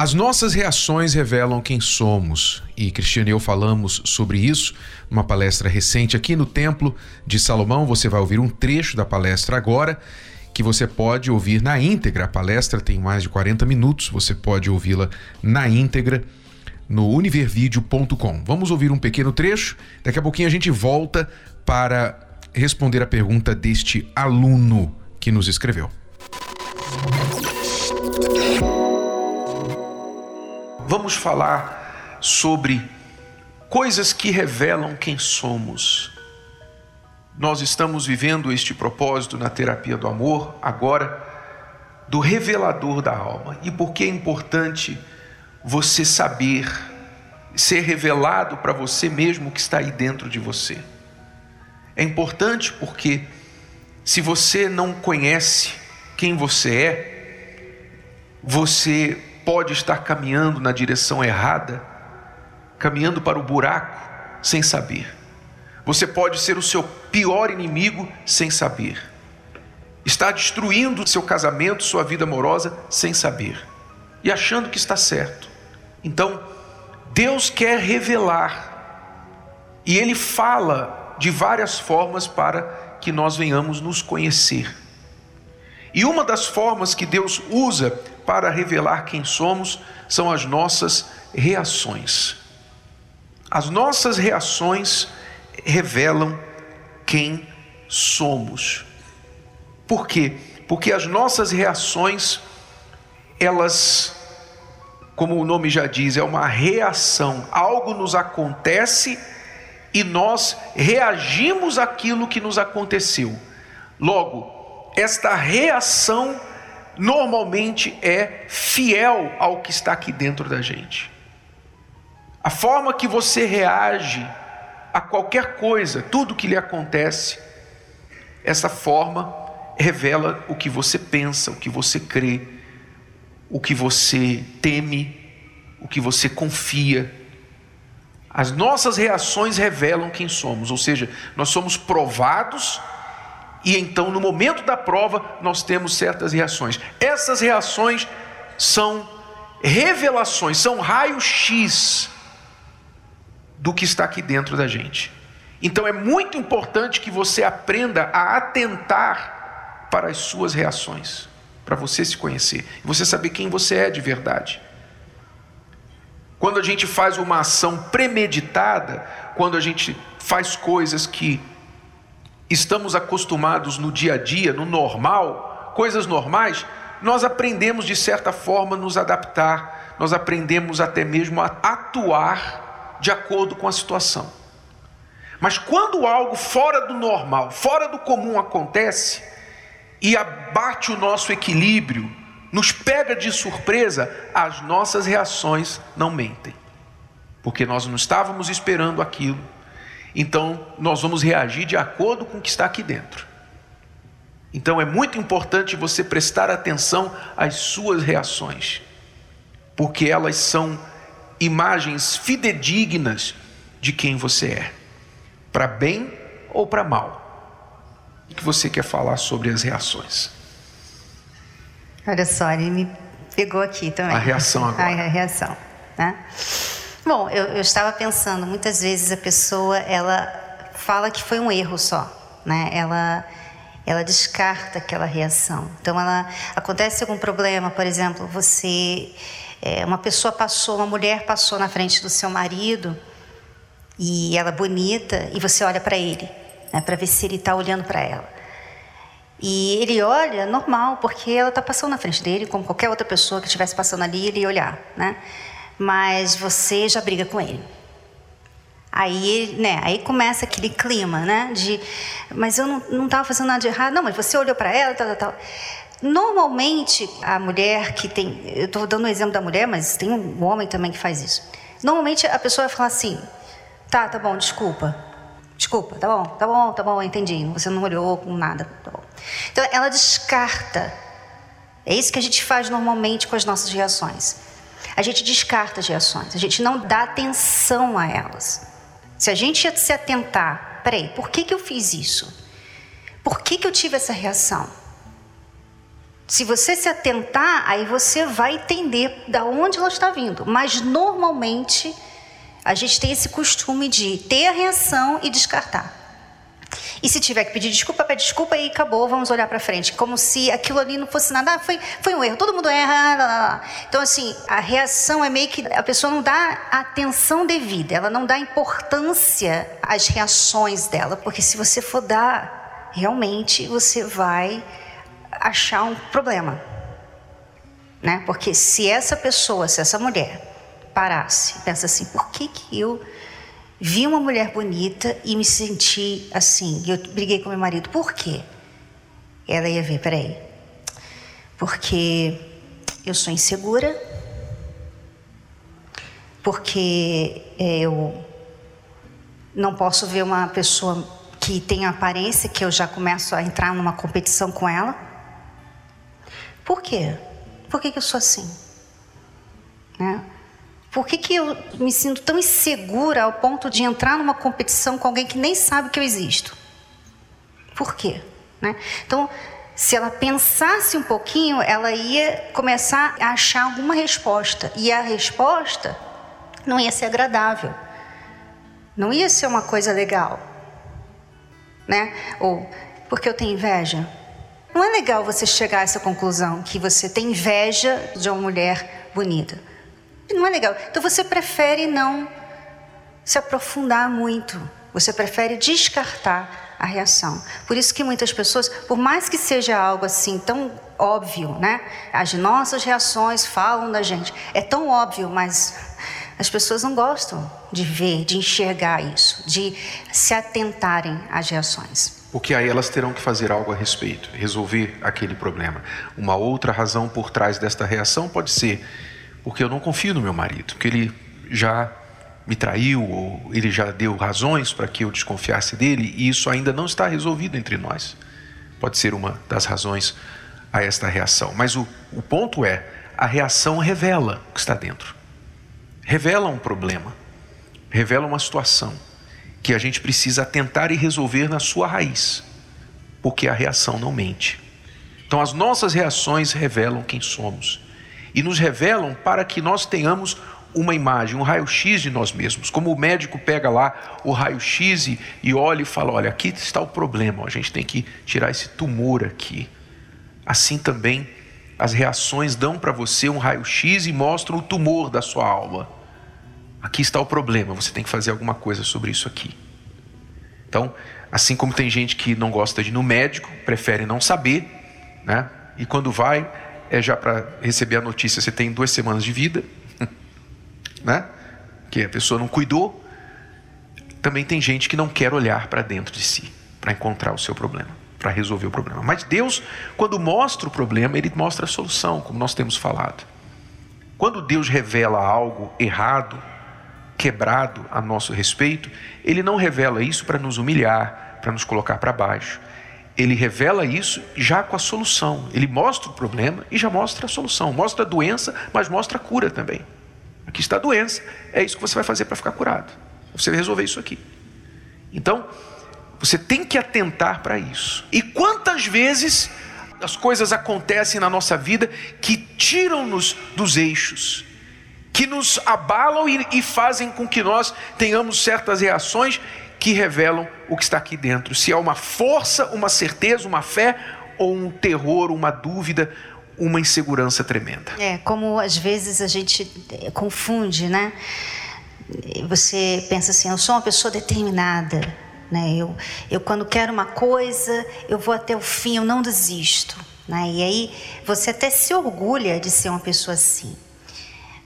As nossas reações revelam quem somos, e Cristiane e eu falamos sobre isso numa palestra recente aqui no Templo de Salomão. Você vai ouvir um trecho da palestra agora, que você pode ouvir na íntegra. A palestra tem mais de 40 minutos, você pode ouvi-la na íntegra no univervideo.com. Vamos ouvir um pequeno trecho, daqui a pouquinho a gente volta para responder a pergunta deste aluno que nos escreveu. Vamos falar sobre coisas que revelam quem somos. Nós estamos vivendo este propósito na terapia do amor agora do revelador da alma. E por que é importante você saber ser revelado para você mesmo que está aí dentro de você? É importante porque se você não conhece quem você é, você pode estar caminhando na direção errada, caminhando para o buraco sem saber. Você pode ser o seu pior inimigo sem saber. Está destruindo seu casamento, sua vida amorosa sem saber e achando que está certo. Então, Deus quer revelar e Ele fala de várias formas para que nós venhamos nos conhecer. E uma das formas que Deus usa para revelar quem somos são as nossas reações. As nossas reações revelam quem somos. Por quê? Porque as nossas reações, elas, como o nome já diz, é uma reação. Algo nos acontece e nós reagimos àquilo que nos aconteceu. Logo, esta reação normalmente é fiel ao que está aqui dentro da gente. A forma que você reage a qualquer coisa, tudo que lhe acontece, essa forma revela o que você pensa, o que você crê, o que você teme, o que você confia. As nossas reações revelam quem somos, ou seja, nós somos provados e então, no momento da prova, nós temos certas reações. Essas reações são revelações, são raio-x do que está aqui dentro da gente. Então, é muito importante que você aprenda a atentar para as suas reações, para você se conhecer você saber quem você é de verdade. Quando a gente faz uma ação premeditada, quando a gente faz coisas que estamos acostumados no dia a dia, no normal, coisas normais, nós aprendemos de certa forma nos adaptar, nós aprendemos até mesmo a atuar de acordo com a situação. Mas quando algo fora do normal, fora do comum acontece e abate o nosso equilíbrio, nos pega de surpresa, as nossas reações não mentem, porque nós não estávamos esperando aquilo então, nós vamos reagir de acordo com o que está aqui dentro. Então, é muito importante você prestar atenção às suas reações, porque elas são imagens fidedignas de quem você é, para bem ou para mal. O que você quer falar sobre as reações? Olha só, ele me pegou aqui também. A reação agora. a reação, né? Bom, eu, eu, estava pensando, muitas vezes a pessoa ela fala que foi um erro só, né? Ela ela descarta aquela reação. Então, ela acontece algum problema, por exemplo, você é, uma pessoa passou, uma mulher passou na frente do seu marido e ela bonita e você olha para ele, né, para ver se ele está olhando para ela. E ele olha normal, porque ela está passando na frente dele, como qualquer outra pessoa que estivesse passando ali, ele ia olhar, né? Mas você já briga com ele. Aí, né, aí começa aquele clima, né, de, mas eu não estava fazendo nada de errado, não, mas você olhou para ela, tal, tal, tal. Normalmente, a mulher que tem, eu estou dando o um exemplo da mulher, mas tem um homem também que faz isso. Normalmente a pessoa vai falar assim, Tá, tá bom, desculpa. Desculpa, tá bom, tá bom, tá bom, entendi. Você não olhou com nada, tá bom. Então ela descarta. É isso que a gente faz normalmente com as nossas reações. A gente descarta as reações, a gente não dá atenção a elas. Se a gente se atentar, peraí, por que, que eu fiz isso? Por que, que eu tive essa reação? Se você se atentar, aí você vai entender da onde ela está vindo. Mas normalmente a gente tem esse costume de ter a reação e descartar. E se tiver que pedir desculpa, pede desculpa e acabou, vamos olhar para frente. Como se aquilo ali não fosse nada, ah, foi, foi um erro, todo mundo erra. Lá, lá. Então, assim, a reação é meio que a pessoa não dá atenção devida, ela não dá importância às reações dela, porque se você for dar, realmente você vai achar um problema. Né? Porque se essa pessoa, se essa mulher parasse, pensa assim, por que que eu vi uma mulher bonita e me senti assim? Eu briguei com meu marido, por quê? Ela ia ver, peraí, porque eu sou insegura, porque eu não posso ver uma pessoa que tem aparência que eu já começo a entrar numa competição com ela. Por quê? Por que, que eu sou assim? Né? Por que, que eu me sinto tão insegura ao ponto de entrar numa competição com alguém que nem sabe que eu existo? Por quê? Né? Então, se ela pensasse um pouquinho, ela ia começar a achar alguma resposta. E a resposta não ia ser agradável. Não ia ser uma coisa legal. Né? Ou, porque eu tenho inveja? Não é legal você chegar a essa conclusão que você tem inveja de uma mulher bonita. Não é legal. Então você prefere não se aprofundar muito. Você prefere descartar a reação. Por isso que muitas pessoas, por mais que seja algo assim tão óbvio, né? As nossas reações falam da gente. É tão óbvio, mas as pessoas não gostam de ver, de enxergar isso, de se atentarem às reações. Porque aí elas terão que fazer algo a respeito, resolver aquele problema. Uma outra razão por trás desta reação pode ser porque eu não confio no meu marido, porque ele já me traiu ou ele já deu razões para que eu desconfiasse dele e isso ainda não está resolvido entre nós. Pode ser uma das razões a esta reação. Mas o, o ponto é: a reação revela o que está dentro, revela um problema, revela uma situação que a gente precisa tentar e resolver na sua raiz, porque a reação não mente. Então, as nossas reações revelam quem somos e nos revelam para que nós tenhamos uma imagem, um raio-x de nós mesmos. Como o médico pega lá o raio-x e, olha e fala: olha, aqui está o problema, a gente tem que tirar esse tumor aqui. Assim também as reações dão para você um raio-x e mostram o tumor da sua alma. Aqui está o problema, você tem que fazer alguma coisa sobre isso aqui. Então, assim como tem gente que não gosta de ir no médico, prefere não saber, né? E quando vai, é já para receber a notícia, você tem duas semanas de vida, né? Que a pessoa não cuidou. Também tem gente que não quer olhar para dentro de si, para encontrar o seu problema, para resolver o problema. Mas Deus, quando mostra o problema, Ele mostra a solução, como nós temos falado. Quando Deus revela algo errado, quebrado a nosso respeito, Ele não revela isso para nos humilhar, para nos colocar para baixo ele revela isso já com a solução. Ele mostra o problema e já mostra a solução. Mostra a doença, mas mostra a cura também. Aqui está a doença, é isso que você vai fazer para ficar curado. Você vai resolver isso aqui. Então, você tem que atentar para isso. E quantas vezes as coisas acontecem na nossa vida que tiram-nos dos eixos, que nos abalam e, e fazem com que nós tenhamos certas reações que revelam o que está aqui dentro. Se é uma força, uma certeza, uma fé ou um terror, uma dúvida, uma insegurança tremenda. É, como às vezes a gente eh, confunde, né? Você pensa assim, eu sou uma pessoa determinada, né? Eu, eu quando quero uma coisa, eu vou até o fim, eu não desisto, né? E aí você até se orgulha de ser uma pessoa assim.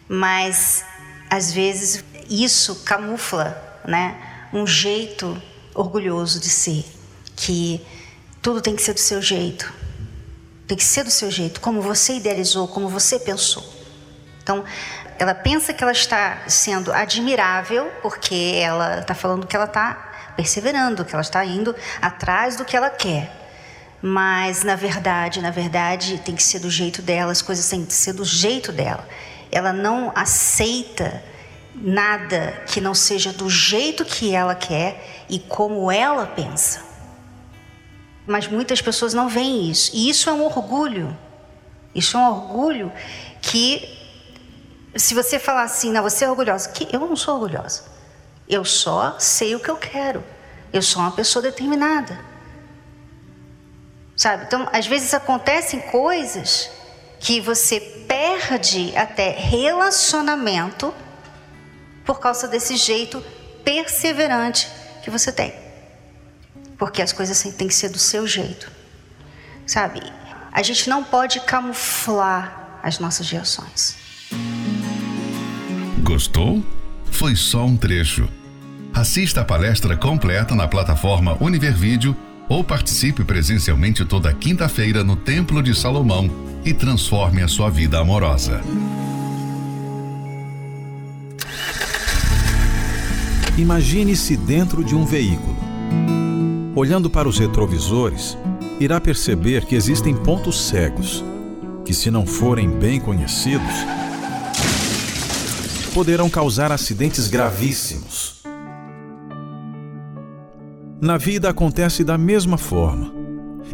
Mas às vezes isso camufla, né? Um jeito orgulhoso de ser, que tudo tem que ser do seu jeito. Tem que ser do seu jeito, como você idealizou, como você pensou. Então, ela pensa que ela está sendo admirável porque ela está falando que ela está perseverando, que ela está indo atrás do que ela quer. Mas na verdade, na verdade, tem que ser do jeito dela, as coisas têm que ser do jeito dela. Ela não aceita nada que não seja do jeito que ela quer e como ela pensa. Mas muitas pessoas não veem isso. E isso é um orgulho. Isso é um orgulho que, se você falar assim, não, você é orgulhosa, que eu não sou orgulhosa. Eu só sei o que eu quero. Eu sou uma pessoa determinada. Sabe? Então, às vezes acontecem coisas que você perde até relacionamento por causa desse jeito perseverante que você tem. Porque as coisas têm que ser do seu jeito. Sabe? A gente não pode camuflar as nossas reações. Gostou? Foi só um trecho. Assista a palestra completa na plataforma Univervídeo ou participe presencialmente toda quinta-feira no Templo de Salomão e transforme a sua vida amorosa. Imagine-se dentro de um veículo. Olhando para os retrovisores, irá perceber que existem pontos cegos, que, se não forem bem conhecidos, poderão causar acidentes gravíssimos. Na vida acontece da mesma forma.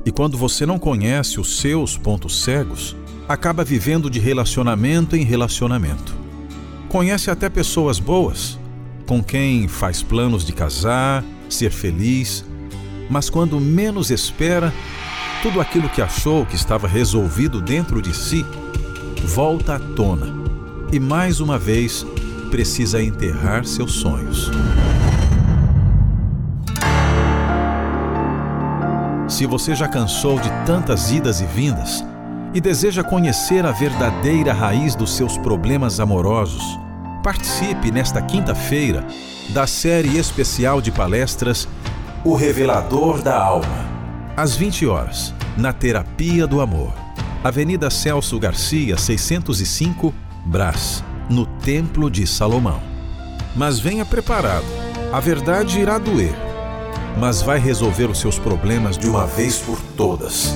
E quando você não conhece os seus pontos cegos, acaba vivendo de relacionamento em relacionamento. Conhece até pessoas boas, com quem faz planos de casar, ser feliz, mas quando menos espera, tudo aquilo que achou que estava resolvido dentro de si volta à tona e mais uma vez precisa enterrar seus sonhos. Se você já cansou de tantas idas e vindas e deseja conhecer a verdadeira raiz dos seus problemas amorosos, participe nesta quinta-feira da série especial de palestras O Revelador da Alma às 20 horas, na Terapia do Amor. Avenida Celso Garcia, 605, Brás, no Templo de Salomão. Mas venha preparado. A verdade irá doer, mas vai resolver os seus problemas de uma vez por todas.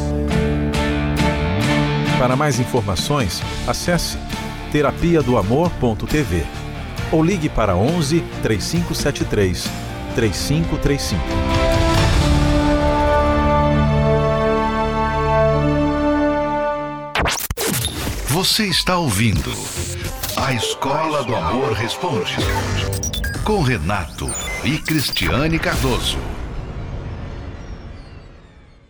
Para mais informações, acesse terapia do amor.tv ou ligue para 11 3573 3535. Você está ouvindo A Escola do Amor Responde com Renato e Cristiane Cardoso.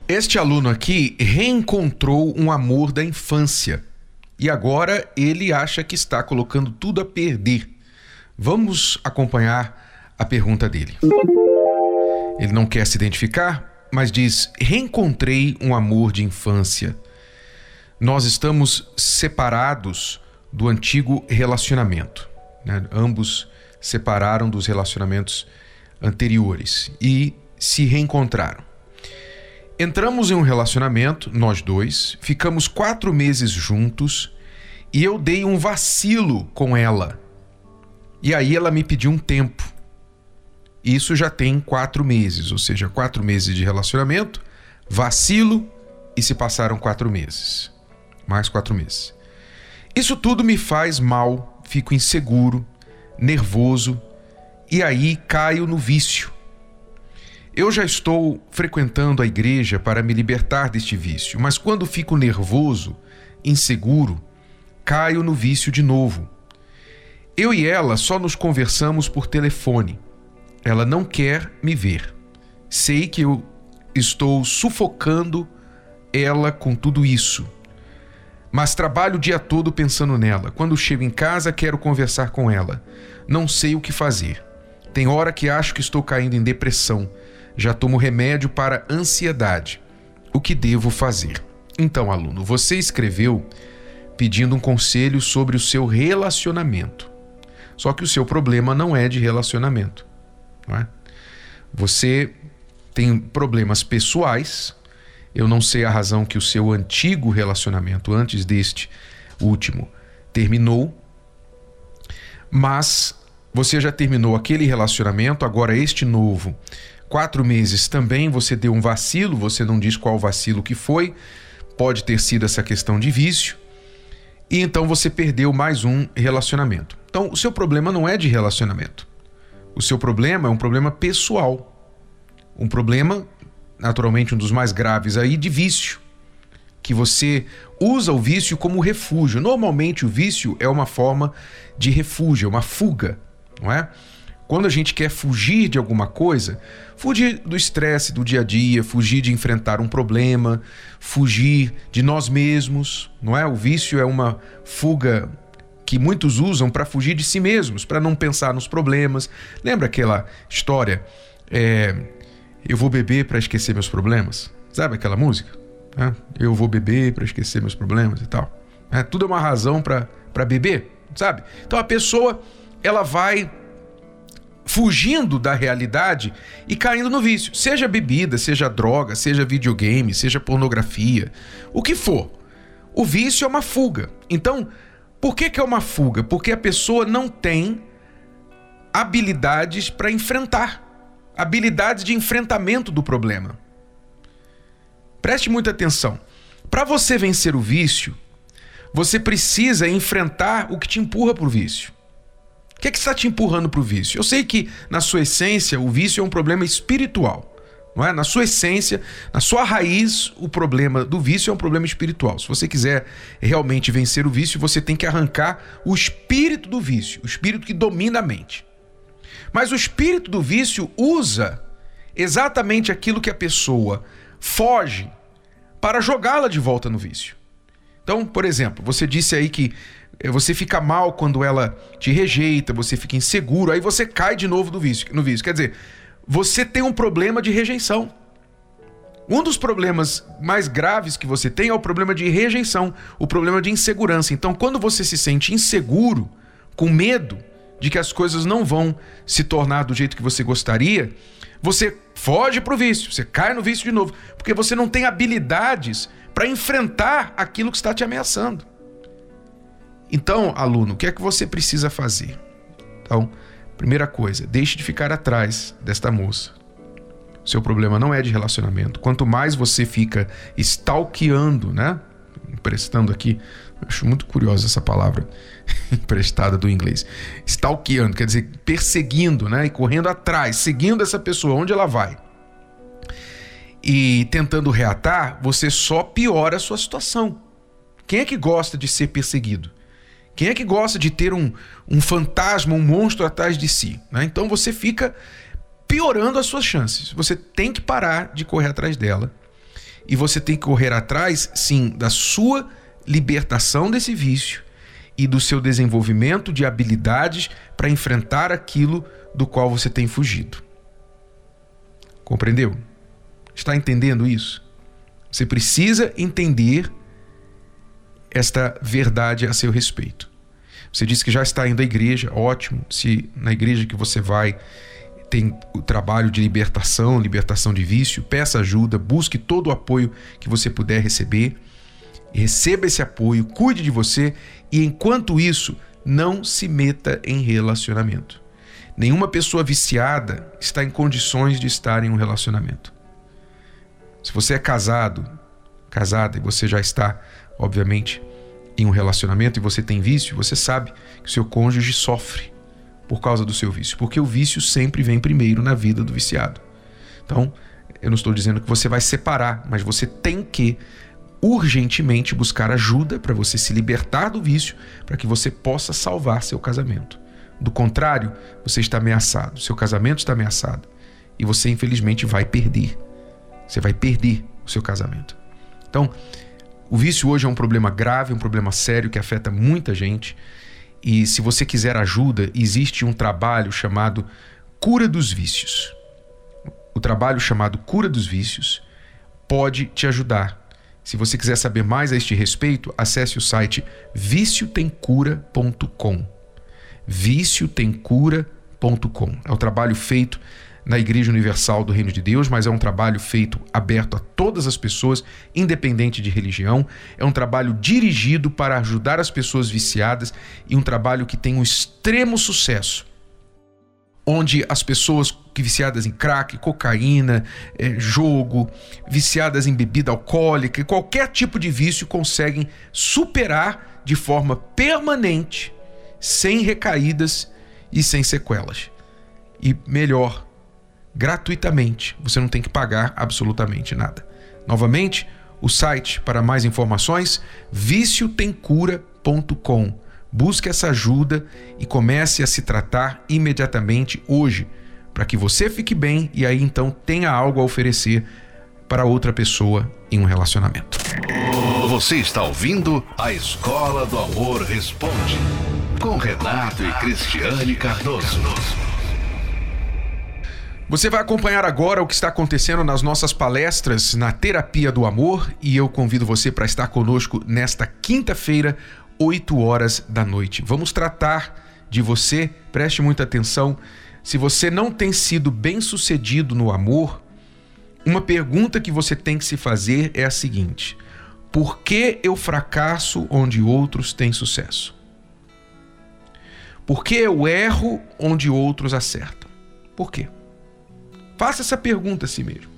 Este aluno aqui reencontrou um amor da infância e agora ele acha que está colocando tudo a perder. Vamos acompanhar a pergunta dele. Ele não quer se identificar, mas diz: Reencontrei um amor de infância nós estamos separados do antigo relacionamento. Né? Ambos separaram dos relacionamentos anteriores e se reencontraram. Entramos em um relacionamento, nós dois, ficamos quatro meses juntos e eu dei um vacilo com ela. E aí ela me pediu um tempo. Isso já tem quatro meses, ou seja, quatro meses de relacionamento, vacilo e se passaram quatro meses mais quatro meses. Isso tudo me faz mal, fico inseguro, nervoso e aí caio no vício. Eu já estou frequentando a igreja para me libertar deste vício, mas quando fico nervoso, inseguro, caio no vício de novo. Eu e ela só nos conversamos por telefone. Ela não quer me ver. Sei que eu estou sufocando ela com tudo isso mas trabalho o dia todo pensando nela. Quando chego em casa, quero conversar com ela. Não sei o que fazer. Tem hora que acho que estou caindo em depressão. Já tomo remédio para ansiedade. O que devo fazer? Então, aluno, você escreveu pedindo um conselho sobre o seu relacionamento. Só que o seu problema não é de relacionamento. Não é? Você tem problemas pessoais eu não sei a razão que o seu antigo relacionamento, antes deste último, terminou. mas você já terminou aquele relacionamento, agora este novo. Quatro meses também você deu um vacilo, você não diz qual vacilo que foi, pode ter sido essa questão de vício, e então você perdeu mais um relacionamento. Então, o seu problema não é de relacionamento. O seu problema é um problema pessoal. Um problema, naturalmente, um dos mais graves aí, de vício. Que você usa o vício como refúgio. Normalmente, o vício é uma forma de refúgio, é uma fuga, não é? Quando a gente quer fugir de alguma coisa, fugir do estresse do dia a dia, fugir de enfrentar um problema, fugir de nós mesmos, não é? O vício é uma fuga que muitos usam para fugir de si mesmos, para não pensar nos problemas. Lembra aquela história? É, eu vou beber para esquecer meus problemas. Sabe aquela música? É, eu vou beber para esquecer meus problemas e tal. É, tudo é uma razão para beber, sabe? Então a pessoa ela vai fugindo da realidade e caindo no vício. Seja bebida, seja droga, seja videogame, seja pornografia, o que for. O vício é uma fuga. Então, por que, que é uma fuga? Porque a pessoa não tem habilidades para enfrentar habilidades de enfrentamento do problema. Preste muita atenção. Para você vencer o vício, você precisa enfrentar o que te empurra para o vício. O que, é que está te empurrando para o vício? Eu sei que, na sua essência, o vício é um problema espiritual. Não é? Na sua essência, na sua raiz, o problema do vício é um problema espiritual. Se você quiser realmente vencer o vício, você tem que arrancar o espírito do vício, o espírito que domina a mente. Mas o espírito do vício usa exatamente aquilo que a pessoa foge para jogá-la de volta no vício. Então, por exemplo, você disse aí que você fica mal quando ela te rejeita, você fica inseguro, aí você cai de novo do vício, no vício. Quer dizer, você tem um problema de rejeição. Um dos problemas mais graves que você tem é o problema de rejeição, o problema de insegurança. Então, quando você se sente inseguro, com medo de que as coisas não vão se tornar do jeito que você gostaria, você foge para o vício, você cai no vício de novo, porque você não tem habilidades para enfrentar aquilo que está te ameaçando. Então, aluno, o que é que você precisa fazer? Então, primeira coisa, deixe de ficar atrás desta moça. Seu problema não é de relacionamento. Quanto mais você fica stalkeando, né? Emprestando aqui, acho muito curiosa essa palavra emprestada do inglês. Stalkeando, quer dizer, perseguindo, né? E correndo atrás, seguindo essa pessoa, onde ela vai. E tentando reatar, você só piora a sua situação. Quem é que gosta de ser perseguido? Quem é que gosta de ter um, um fantasma, um monstro atrás de si? Né? Então você fica piorando as suas chances. Você tem que parar de correr atrás dela. E você tem que correr atrás, sim, da sua libertação desse vício e do seu desenvolvimento de habilidades para enfrentar aquilo do qual você tem fugido. Compreendeu? Está entendendo isso? Você precisa entender esta verdade a seu respeito. Você disse que já está indo à igreja, ótimo. Se na igreja que você vai tem o trabalho de libertação, libertação de vício, peça ajuda, busque todo o apoio que você puder receber. Receba esse apoio, cuide de você e enquanto isso, não se meta em relacionamento. Nenhuma pessoa viciada está em condições de estar em um relacionamento. Se você é casado, casada e você já está, obviamente, em um relacionamento e você tem vício, você sabe que o seu cônjuge sofre por causa do seu vício, porque o vício sempre vem primeiro na vida do viciado. Então, eu não estou dizendo que você vai separar, mas você tem que urgentemente buscar ajuda para você se libertar do vício, para que você possa salvar seu casamento. Do contrário, você está ameaçado, seu casamento está ameaçado e você infelizmente vai perder. Você vai perder o seu casamento. Então, o vício hoje é um problema grave, um problema sério que afeta muita gente. E se você quiser ajuda, existe um trabalho chamado Cura dos Vícios. O trabalho chamado Cura dos Vícios pode te ajudar. Se você quiser saber mais a este respeito, acesse o site viciotemcura.com. viciotemcura.com. É o trabalho feito na Igreja Universal do Reino de Deus, mas é um trabalho feito aberto a todas as pessoas, independente de religião. É um trabalho dirigido para ajudar as pessoas viciadas e um trabalho que tem um extremo sucesso. Onde as pessoas que viciadas em crack, cocaína, é, jogo, viciadas em bebida alcoólica qualquer tipo de vício conseguem superar de forma permanente, sem recaídas e sem sequelas. E melhor, gratuitamente. Você não tem que pagar absolutamente nada. Novamente, o site para mais informações viciotemcura.com. Busque essa ajuda e comece a se tratar imediatamente hoje, para que você fique bem e aí então tenha algo a oferecer para outra pessoa em um relacionamento. Você está ouvindo a Escola do Amor Responde com Renato e Cristiane Cardoso. Você vai acompanhar agora o que está acontecendo nas nossas palestras na Terapia do Amor e eu convido você para estar conosco nesta quinta-feira, 8 horas da noite. Vamos tratar de você, preste muita atenção. Se você não tem sido bem sucedido no amor, uma pergunta que você tem que se fazer é a seguinte: por que eu fracasso onde outros têm sucesso? Por que eu erro onde outros acertam? Por quê? Faça essa pergunta a si mesmo.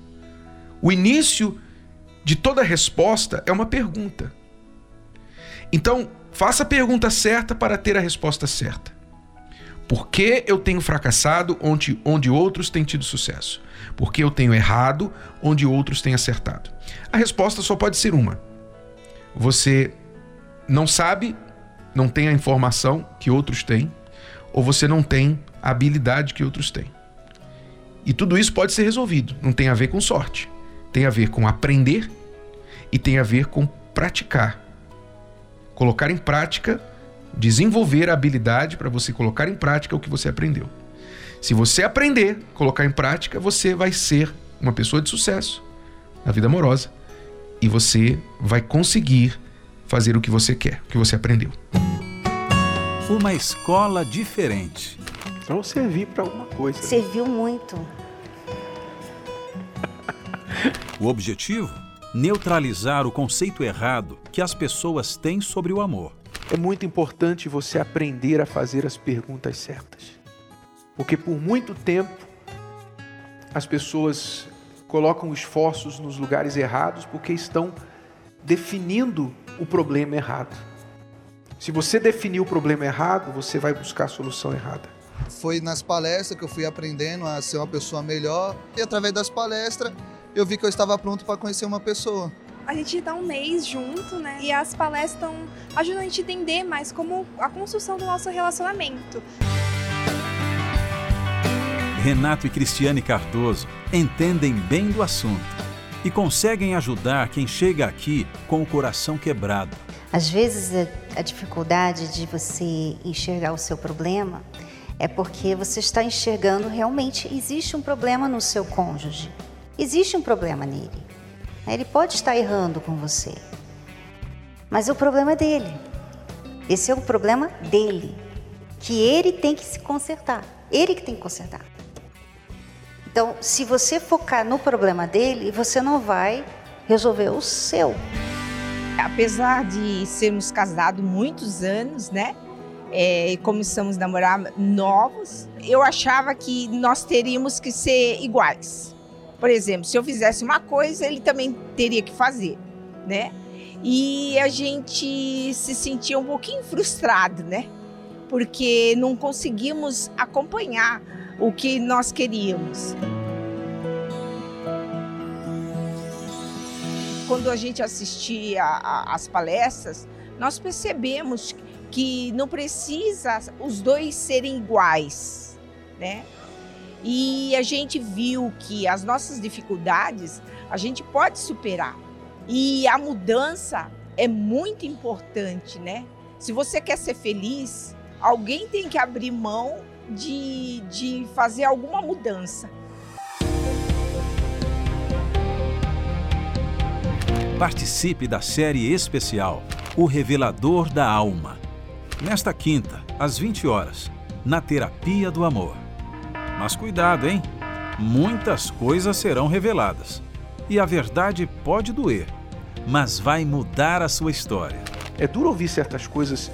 O início de toda resposta é uma pergunta. Então, faça a pergunta certa para ter a resposta certa. Por que eu tenho fracassado onde, onde outros têm tido sucesso? Por que eu tenho errado onde outros têm acertado? A resposta só pode ser uma. Você não sabe, não tem a informação que outros têm, ou você não tem a habilidade que outros têm. E tudo isso pode ser resolvido. Não tem a ver com sorte. Tem a ver com aprender e tem a ver com praticar. Colocar em prática, desenvolver a habilidade para você colocar em prática o que você aprendeu. Se você aprender, colocar em prática, você vai ser uma pessoa de sucesso na vida amorosa e você vai conseguir fazer o que você quer, o que você aprendeu. Uma escola diferente então servir para alguma coisa. Serviu muito. o objetivo? Neutralizar o conceito errado que as pessoas têm sobre o amor. É muito importante você aprender a fazer as perguntas certas. Porque por muito tempo as pessoas colocam esforços nos lugares errados porque estão definindo o problema errado. Se você definir o problema errado, você vai buscar a solução errada. Foi nas palestras que eu fui aprendendo a ser uma pessoa melhor e através das palestras eu vi que eu estava pronto para conhecer uma pessoa. A gente está um mês junto, né? E as palestras estão ajudando a gente a entender mais como a construção do nosso relacionamento. Renato e Cristiane Cardoso entendem bem do assunto e conseguem ajudar quem chega aqui com o coração quebrado. Às vezes a dificuldade de você enxergar o seu problema é porque você está enxergando realmente existe um problema no seu cônjuge. Existe um problema nele. Ele pode estar errando com você. Mas o problema é dele. Esse é o problema dele. Que ele tem que se consertar. Ele que tem que consertar. Então, se você focar no problema dele, você não vai resolver o seu. Apesar de sermos casados muitos anos, né? É, e a namorar novos, eu achava que nós teríamos que ser iguais. Por exemplo, se eu fizesse uma coisa, ele também teria que fazer, né? E a gente se sentia um pouquinho frustrado, né? Porque não conseguimos acompanhar o que nós queríamos. Quando a gente assistia às palestras, nós percebemos que não precisa os dois serem iguais, né? E a gente viu que as nossas dificuldades a gente pode superar. E a mudança é muito importante, né? Se você quer ser feliz, alguém tem que abrir mão de, de fazer alguma mudança. Participe da série especial O Revelador da Alma nesta quinta, às 20 horas, na Terapia do Amor. Mas cuidado, hein? muitas coisas serão reveladas. E a verdade pode doer, mas vai mudar a sua história. É duro ouvir certas coisas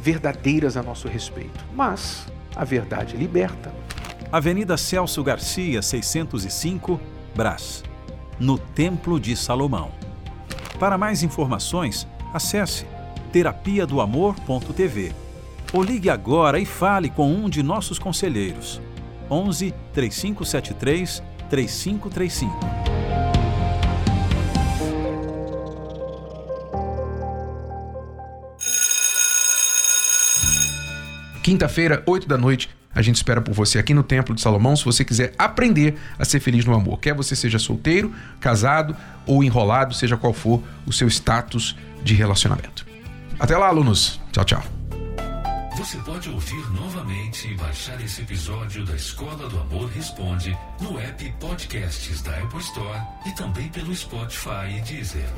verdadeiras a nosso respeito, mas a verdade liberta. Avenida Celso Garcia, 605, Brás, no Templo de Salomão. Para mais informações, acesse terapia do amor.tv ou ligue agora e fale com um de nossos conselheiros. 11 3573 3535. Quinta-feira, 8 da noite, a gente espera por você aqui no Templo de Salomão se você quiser aprender a ser feliz no amor. Quer você seja solteiro, casado ou enrolado, seja qual for o seu status de relacionamento. Até lá, alunos. Tchau, tchau. Você pode ouvir novamente e baixar esse episódio da Escola do Amor Responde no app Podcasts da Apple Store e também pelo Spotify e Deezer.